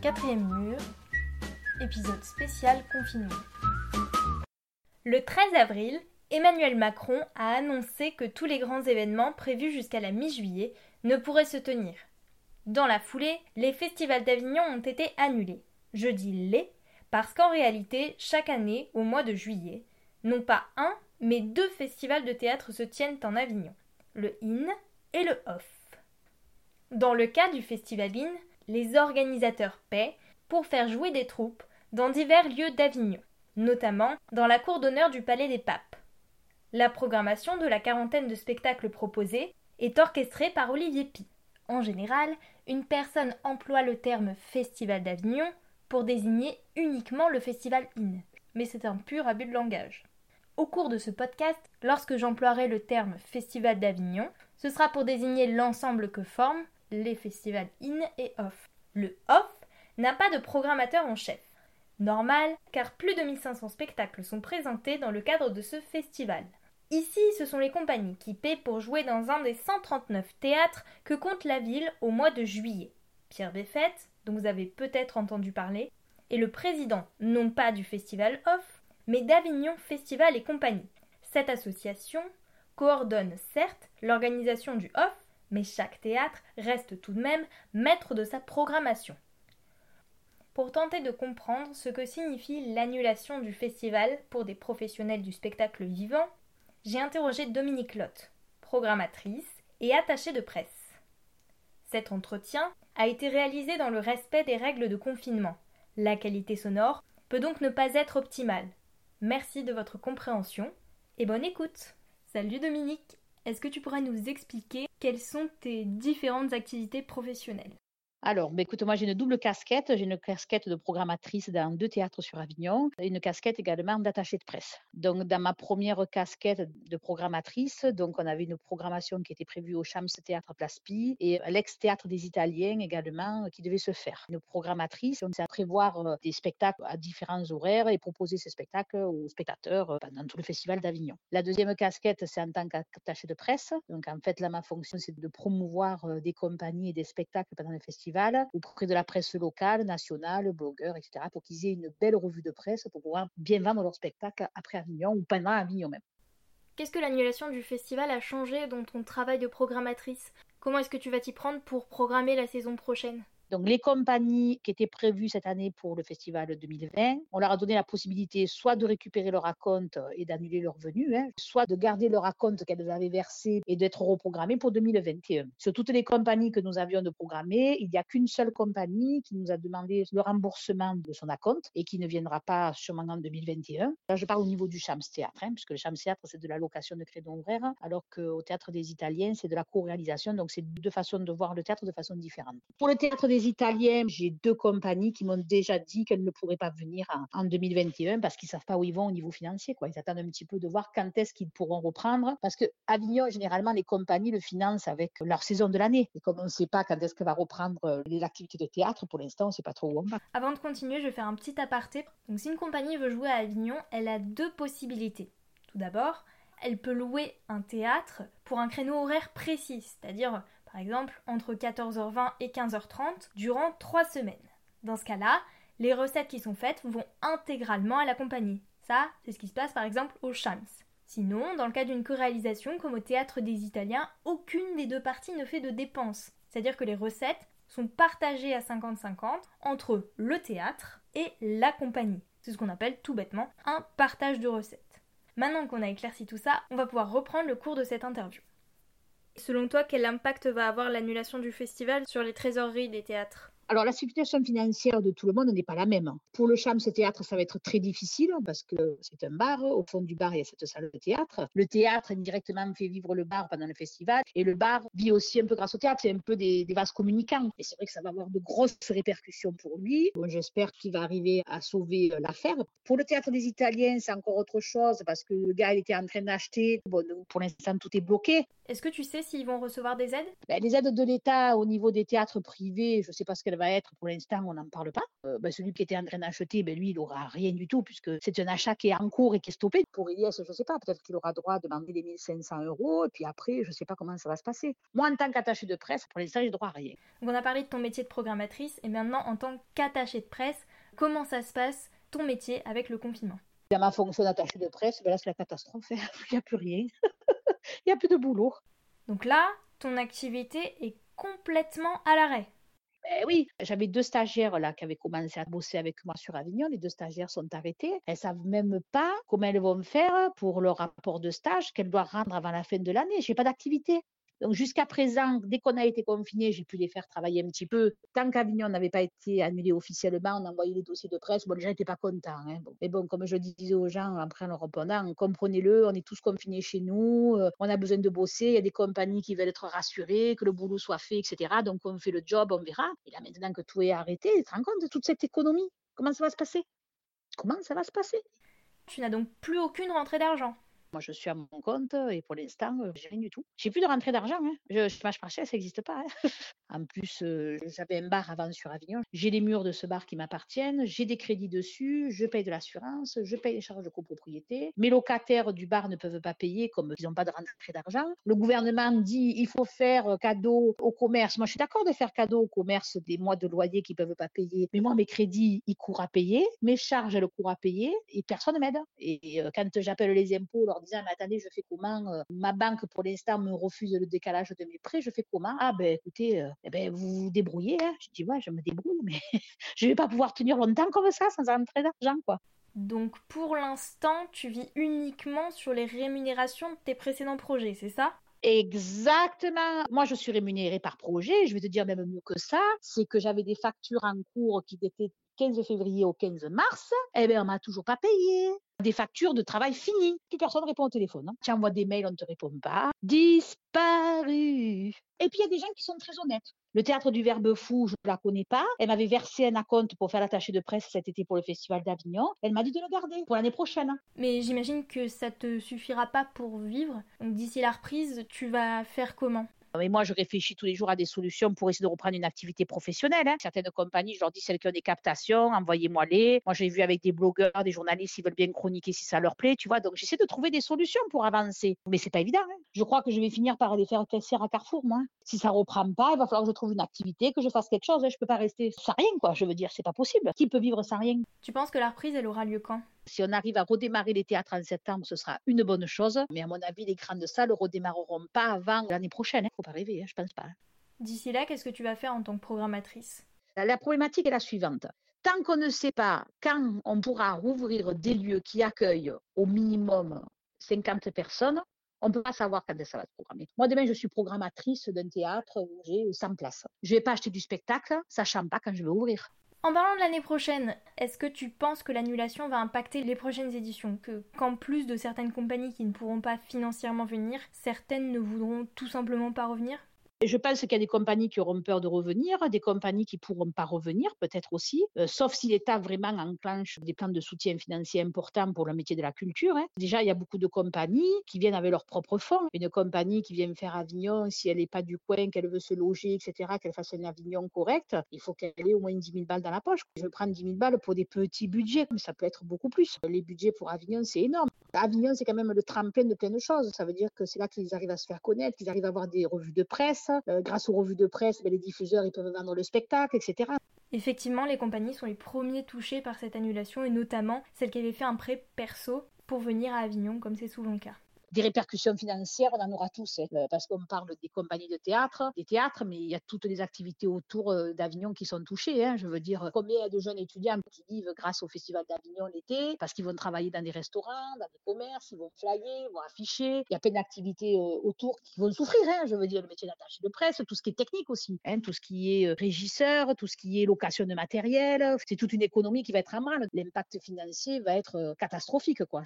Quatrième mur, épisode spécial confinement. Le 13 avril, Emmanuel Macron a annoncé que tous les grands événements prévus jusqu'à la mi-juillet ne pourraient se tenir. Dans la foulée, les festivals d'Avignon ont été annulés. Je dis les parce qu'en réalité, chaque année, au mois de juillet, non pas un, mais deux festivals de théâtre se tiennent en Avignon, le IN et le OFF. Dans le cas du festival IN, les organisateurs paient pour faire jouer des troupes dans divers lieux d'Avignon, notamment dans la cour d'honneur du Palais des Papes. La programmation de la quarantaine de spectacles proposés est orchestrée par Olivier Pi. En général, une personne emploie le terme Festival d'Avignon pour désigner uniquement le Festival IN, mais c'est un pur abus de langage. Au cours de ce podcast, lorsque j'emploierai le terme Festival d'Avignon, ce sera pour désigner l'ensemble que forment les festivals IN et OFF. Le OFF n'a pas de programmateur en chef. Normal, car plus de 1500 spectacles sont présentés dans le cadre de ce festival. Ici, ce sont les compagnies qui paient pour jouer dans un des 139 théâtres que compte la ville au mois de juillet. Pierre Béfette, dont vous avez peut-être entendu parler, est le président non pas du festival OFF, mais d'Avignon Festival et compagnie. Cette association coordonne certes l'organisation du OFF, mais chaque théâtre reste tout de même maître de sa programmation. Pour tenter de comprendre ce que signifie l'annulation du festival pour des professionnels du spectacle vivant, j'ai interrogé Dominique Lotte, programmatrice et attachée de presse. Cet entretien a été réalisé dans le respect des règles de confinement. La qualité sonore peut donc ne pas être optimale. Merci de votre compréhension et bonne écoute. Salut Dominique, est-ce que tu pourrais nous expliquer quelles sont tes différentes activités professionnelles? Alors, bah, écoute, moi j'ai une double casquette. J'ai une casquette de programmatrice dans deux théâtres sur Avignon et une casquette également d'attachée de presse. Donc, dans ma première casquette de programmatrice, donc on avait une programmation qui était prévue au Chams Théâtre Place Pi et l'ex-théâtre des Italiens également qui devait se faire. Une programmatrice, on sait prévoir euh, des spectacles à différents horaires et proposer ces spectacles aux spectateurs euh, pendant tout le festival d'Avignon. La deuxième casquette, c'est en tant qu'attachée de presse. Donc, en fait, là, ma fonction, c'est de promouvoir euh, des compagnies et des spectacles pendant le festival auprès de la presse locale, nationale, blogueurs, etc., pour qu'ils aient une belle revue de presse pour pouvoir bien vendre leur spectacle après Avignon ou pendant Avignon même. Qu'est-ce que l'annulation du festival a changé dans ton travail de programmatrice? Comment est-ce que tu vas t'y prendre pour programmer la saison prochaine? Donc, les compagnies qui étaient prévues cette année pour le festival 2020, on leur a donné la possibilité soit de récupérer leur acompte et d'annuler leur venue, hein, soit de garder leur acompte qu'elles avaient versé et d'être reprogrammées pour 2021. Sur toutes les compagnies que nous avions de programmer, il n'y a qu'une seule compagnie qui nous a demandé le remboursement de son acompte et qui ne viendra pas sûrement en 2021. Là, je parle au niveau du Chams Théâtre, hein, puisque le Chams Théâtre, c'est de la location de crédits horaires, alors qu'au Théâtre des Italiens, c'est de la co-réalisation. Donc, c'est deux façons de voir le théâtre de façon différente. Pour le Théâtre des Italiens, j'ai deux compagnies qui m'ont déjà dit qu'elles ne pourraient pas venir en, 2021 parce qu'ils ne savent pas où ils vont au niveau financier. Ils attendent un petit peu de voir quand est-ce qu'ils pourront reprendre. Parce que Avignon, généralement, les compagnies le financent avec leur saison de l'année. Et comme on ne sait pas quand est-ce qu'elle va reprendre euh, les activités de théâtre, pour l'instant, on ne sait pas trop où on va. Avant de continuer, je vais faire un petit aparté. Donc, si une compagnie veut jouer à Avignon, elle a deux possibilités. Tout d'abord, elle peut louer un théâtre pour un créneau horaire précis, c'est-à-dire par exemple entre 14h20 et 15h30, durant 3 semaines. Dans ce cas-là, les recettes qui sont faites vont intégralement à la compagnie. Ça, c'est ce qui se passe par exemple au Shams. Sinon, dans le cas d'une co-réalisation comme au Théâtre des Italiens, aucune des deux parties ne fait de dépenses. C'est-à-dire que les recettes sont partagées à 50-50 entre le théâtre et la compagnie. C'est ce qu'on appelle tout bêtement un partage de recettes. Maintenant qu'on a éclairci tout ça, on va pouvoir reprendre le cours de cette interview. Selon toi, quel impact va avoir l'annulation du festival sur les trésoreries des théâtres? Alors, la situation financière de tout le monde n'est pas la même. Pour le Cham, ce théâtre, ça va être très difficile parce que c'est un bar. Au fond du bar, il y a cette salle de théâtre. Le théâtre, indirectement, fait vivre le bar pendant le festival. Et le bar vit aussi un peu grâce au théâtre. C'est un peu des, vases communicants. Et c'est vrai que ça va avoir de grosses répercussions pour lui. Bon, J'espère qu'il va arriver à sauver euh, l'affaire. Pour le théâtre des Italiens, c'est encore autre chose parce que le gars, il était en train d'acheter. Bon, pour l'instant, tout est bloqué. Est-ce que tu sais s'ils vont recevoir des aides? Ben, Les aides de l'État au niveau des théâtres privés, je ne sais pas ce qu'elles qu'elle va être, pour l'instant, on n'en parle pas. Euh, ben, celui qui était en train d'acheter, ben, lui, il n'aura rien du tout, puisque c'est un achat qui est en cours et qui est stoppé. Pour Elias, je ne sais pas, peut-être qu'il aura droit de demander les 1500 euros, et puis après, je ne sais pas comment ça va se passer. Moi, en tant qu'attaché de presse, pour l'instant, j'ai droit à rien. Donc, on a parlé de ton métier de programmatrice, et maintenant, en tant qu'attaché de presse, comment ça se passe, ton métier, avec le confinement? Dans ma fonction d'attaché de presse, ben là, c'est la catastrophe. Hein. Il n'y a plus rien. Il n'y a plus de boulot. Donc là, ton activité est complètement à l'arrêt. Eh oui, j'avais deux stagiaires là qui avaient commencé à bosser avec moi sur Avignon. Les deux stagiaires sont arrêtées. Elles savent même pas comment elles vont faire pour leur rapport de stage qu'elles doivent rendre avant la fin de l'année. J'ai pas d'activité. Donc jusqu'à présent, dès qu'on a été confiné, j'ai pu les faire travailler un petit peu. Tant qu'Avignon n'avait pas été annulé officiellement, on envoyait les dossiers de presse. Bon, les gens n'étaient pas contents. Hein. Mais bon, comme je disais aux gens après en répondant, comprenez-le, on est tous confinés chez nous, euh, on a besoin de bosser, il y a des compagnies qui veulent être rassurées, que le boulot soit fait, etc. Donc on fait le job, on verra. Et là maintenant que tout est arrêté, tu te rends compte de toute cette économie? Comment ça va se passer? Comment ça va se passer? Tu n'as donc plus aucune rentrée d'argent moi, je suis à mon compte et pour l'instant, j'ai rien du tout. J'ai plus de rentrée d'argent. Hein. Je, chômage partiel, ça n'existe pas. Hein. en plus, j'avais un bar avant sur Avignon. J'ai les murs de ce bar qui m'appartiennent. J'ai des crédits dessus. Je paye de l'assurance. Je paye les charges de copropriété. Mes locataires du bar ne peuvent pas payer comme ils n'ont pas de rentrée d'argent. Le gouvernement dit il faut faire cadeau au commerce. Moi, je suis d'accord de faire cadeau au commerce des mois de loyer qu'ils ne peuvent pas payer. Mais moi, mes crédits, ils courent à payer. Mes charges, elles courent à payer et personne ne m'aide. Et quand j'appelle les impôts, disant, mais attendez, je fais comment euh, Ma banque, pour l'instant, me refuse le décalage de mes prêts, je fais comment? Ah, ben écoutez, euh, eh ben, vous vous débrouillez. Hein. Je dis, ouais, je me débrouille, mais je ne vais pas pouvoir tenir longtemps comme ça sans rentrer d'argent, quoi. Donc pour l'instant, tu vis uniquement sur les rémunérations de tes précédents projets, c'est ça? Exactement. Moi, je suis rémunérée par projet. Je vais te dire même mieux que ça. C'est que j'avais des factures en cours qui étaient 15 février au 15 mars, eh bien, on m'a toujours pas payé. Des factures de travail finies. Plus personne répond au téléphone. Hein. Tu envoies des mails, on ne te répond pas. Disparu. Et puis, il y a des gens qui sont très honnêtes. Le théâtre du Verbe Fou, je ne la connais pas. Elle m'avait versé un acompte pour faire l'attaché de presse cet été pour le Festival d'Avignon. Elle m'a dit de le garder pour l'année prochaine. Mais j'imagine que ça te suffira pas pour vivre. Donc d'ici la reprise, tu vas faire comment? Mais moi, je réfléchis tous les jours à des solutions pour essayer de reprendre une activité professionnelle. Hein. Certaines compagnies, je leur dis celles qui ont des captations, envoyez-moi-les. Moi, j'ai vu avec des blogueurs, des journalistes, ils veulent bien chroniquer si ça leur plaît, tu vois. Donc, j'essaie de trouver des solutions pour avancer. Mais c'est pas évident. Hein. Je crois que je vais finir par aller faire caissière à Carrefour, moi. Si ça reprend pas, il va falloir que je trouve une activité, que je fasse quelque chose. Hein. Je peux pas rester sans rien, quoi. Je veux dire, c'est pas possible. Qui peut vivre sans rien? Tu penses que la reprise, elle aura lieu quand? Si on arrive à redémarrer les théâtres en septembre, ce sera une bonne chose. Mais à mon avis, les grandes salles ne redémarreront pas avant l'année prochaine. Il hein. ne faut pas rêver, hein, je pense pas. Hein. D'ici là, qu'est-ce que tu vas faire en tant que programmatrice? La problématique est la suivante. Tant qu'on ne sait pas quand on pourra rouvrir des lieux qui accueillent au minimum 50 personnes, on ne peut pas savoir quand ça va se programmer. Moi, demain, je suis programmatrice d'un théâtre où j'ai 100 places. Je ne vais pas acheter du spectacle, sachant pas quand je vais ouvrir. En parlant de l'année prochaine, est-ce que tu penses que l'annulation va impacter les prochaines éditions? Que qu'en plus de certaines compagnies qui ne pourront pas financièrement venir, certaines ne voudront tout simplement pas revenir? Je pense qu'il y a des compagnies qui auront peur de revenir, des compagnies qui pourront pas revenir, peut-être aussi, euh, sauf si l'État vraiment enclenche des plans de soutien financier importants pour le métier de la culture. Hein. Déjà, il y a beaucoup de compagnies qui viennent avec leurs propres fonds. Une compagnie qui vient faire Avignon, si elle n'est pas du coin, qu'elle veut se loger, etc., qu'elle fasse un Avignon correct, il faut qu'elle ait au moins 10 000 balles dans la poche. Je prends 10 000 balles pour des petits budgets, mais ça peut être beaucoup plus. Les budgets pour Avignon, c'est énorme. Avignon, c'est quand même le tremplin de plein de choses. Ça veut dire que c'est là qu'ils arrivent à se faire connaître, qu'ils arrivent à avoir des revues de presse. Euh, grâce aux revues de presse, ben, les diffuseurs ils peuvent vendre le spectacle, etc. Effectivement, les compagnies sont les premiers touchés par cette annulation et notamment celles qui avaient fait un prêt perso pour venir à Avignon, comme c'est souvent le cas des répercussions financières, on en aura tous, hein, euh, parce qu'on parle des compagnies de théâtre, des théâtres, mais il y a toutes les activités autour euh, d'Avignon qui sont touchées. Hein. Je veux dire, combien de jeunes étudiants qui vivent grâce au Festival d'Avignon l'été, parce qu'ils vont travailler dans des restaurants, dans des commerces, ils vont flyer, ils vont afficher. Il y a plein d'activités euh, autour qui vont souffrir. Hein. Je veux dire, le métier d'attaché de presse, tout ce qui est technique aussi, tout ce qui est régisseur, tout ce qui est location de matériel. C'est toute une économie qui va être en mal. L'impact financier va être catastrophique, quoi.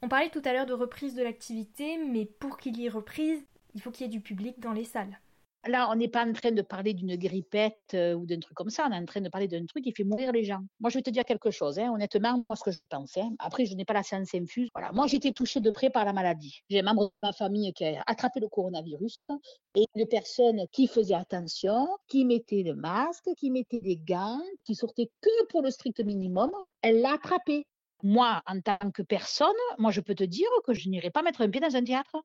On parlait tout à l'heure de reprise de l'activité, mais pour qu'il y ait reprise, il faut qu'il y ait du public dans les salles. Là, on n'est pas en train de parler d'une grippette euh, ou d'un truc comme ça. On est en train de parler d'un truc qui fait mourir les gens. Moi, je vais te dire quelque chose. Hein. Honnêtement, moi, ce que je pense. Hein. Après, je n'ai pas la science infuse. Voilà. Moi, été touchée de près par la maladie. J'ai un membre de ma famille qui a attrapé le coronavirus et une personne qui faisait attention, qui mettait le masque, qui mettait des gants, qui sortait que pour le strict minimum, elle l'a attrapé. Moi, en tant que personne, moi, je peux te dire que je n'irai pas mettre un pied dans un théâtre.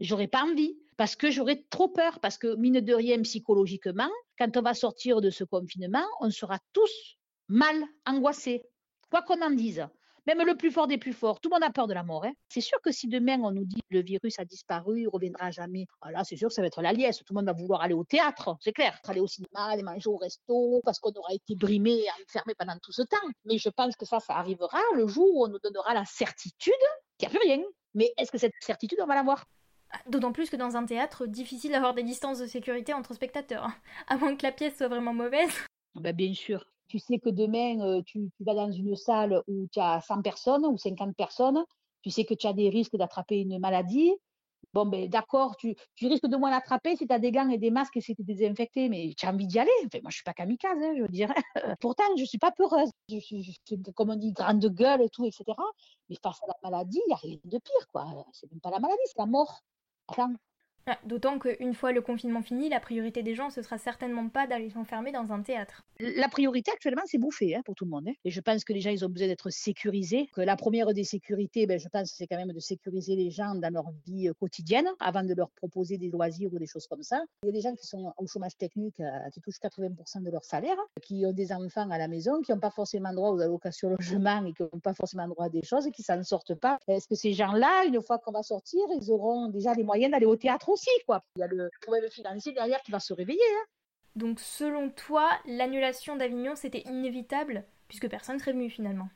J'aurais pas envie parce que j'aurais trop peur, parce que mine de rien, psychologiquement, quand on va sortir de ce confinement, on sera tous mal, angoissés, quoi qu'on en dise. Même le plus fort des plus forts, tout le monde a peur de la mort. Hein. C'est sûr que si demain on nous dit que le virus a disparu, il reviendra jamais, ah là c'est sûr que ça va être la liesse. Tout le monde va vouloir aller au théâtre, c'est clair. Aller au cinéma, aller manger au resto, parce qu'on aura été brimé et enfermé pendant tout ce temps. Mais je pense que ça, ça arrivera le jour où on nous donnera la certitude qu'il n'y a plus rien. Mais est-ce que cette certitude, on va l'avoir? D'autant plus que dans un théâtre, difficile d'avoir des distances de sécurité entre spectateurs, hein. à moins que la pièce soit vraiment mauvaise. Ben bien sûr. Tu sais que demain, euh, tu, vas dans une salle où tu as 100 personnes ou 50 personnes, tu sais que tu as des risques d'attraper une maladie. Bon, ben d'accord, tu, risques de moins l'attraper si tu as des gants et des masques et si tu es désinfecté, mais tu as envie d'y aller. Moi, je suis pas kamikaze, hein, je veux dire. Pourtant, je suis pas peureuse. Comme on dit, grande gueule et tout, etc. Mais face à la maladie, il n'y a rien de pire, quoi. C'est même pas la maladie, c'est la mort. Ah, d'autant qu'une fois le confinement fini, la priorité des gens, ce sera certainement pas d'aller s'enfermer dans un théâtre. La priorité actuellement, c'est bouffer hein, pour tout le monde. Hein. Et je pense que les gens, ils ont besoin d'être sécurisés. Que la première des sécurités, ben, je pense, c'est quand même de sécuriser les gens dans leur vie euh, quotidienne avant de leur proposer des loisirs ou des choses comme ça. Il y a des gens qui sont au chômage technique, euh, qui touchent 80% de leur salaire, qui ont des enfants à la maison, qui n'ont pas forcément droit aux allocations logement et qui n'ont pas forcément droit à des choses et qui s'en sortent pas. Est-ce que ces gens-là, une fois qu'on va sortir, ils auront déjà les moyens d'aller au théâtre quoi. Il y a le problème financier derrière qui va se réveiller. Hein. Donc, selon toi, l'annulation d'Avignon, c'était inévitable, puisque personne ne serait venu finalement?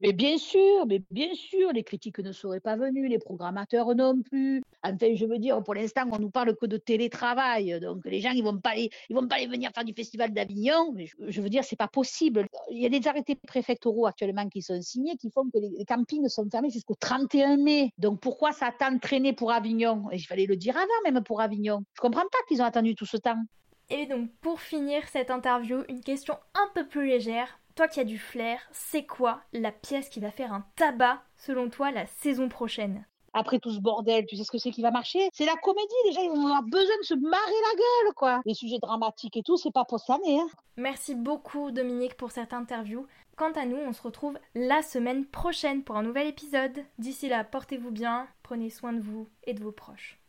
Mais bien sûr, mais bien sûr, les critiques ne seraient pas venues, les programmateurs non plus. Enfin, je veux dire, pour l'instant, on nous parle que de télétravail, donc les gens, ils vont pas, ils vont pas aller venir faire du festival d'Avignon. Je, veux dire, c'est pas possible. Il y a des arrêtés préfectoraux actuellement qui sont signés, qui font que les, campings sont fermés jusqu'au 31 mai. Donc pourquoi ça a tant traîné pour Avignon? Et il fallait le dire avant, même pour Avignon. Je comprends pas qu'ils ont attendu tout ce temps. Et donc, pour finir cette interview, une question un peu plus légère. Toi qui as du flair, c'est quoi la pièce qui va faire un tabac, selon toi, la saison prochaine? Après tout ce bordel, tu sais ce que c'est qui va marcher? C'est la comédie, gens ils vont avoir besoin de se marrer la gueule, quoi. Les sujets dramatiques et tout, c'est pas pour cette année. Hein. Merci beaucoup Dominique pour cette interview. Quant à nous, on se retrouve la semaine prochaine pour un nouvel épisode. D'ici là, portez-vous bien, prenez soin de vous et de vos proches.